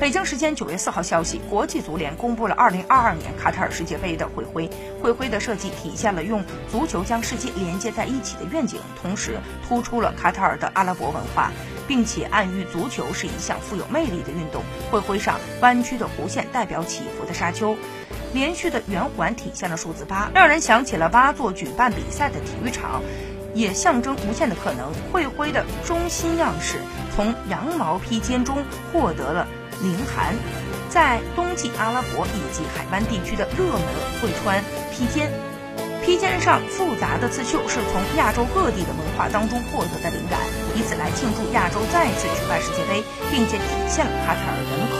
北京时间九月四号消息，国际足联公布了二零二二年卡塔尔世界杯的会徽。会徽的设计体现了用足球将世界连接在一起的愿景，同时突出了卡塔尔的阿拉伯文化，并且暗喻足球是一项富有魅力的运动。会徽上弯曲的弧线代表起伏的沙丘，连续的圆环体现了数字八，让人想起了八座举办比赛的体育场。也象征无限的可能。会徽的中心样式从羊毛披肩中获得了凌寒，在冬季阿拉伯以及海湾地区的热门会穿披肩，披肩上复杂的刺绣是从亚洲各地的文化当中获得的灵感，以此来庆祝亚洲再次举办世界杯，并且体现了卡塔尔人口。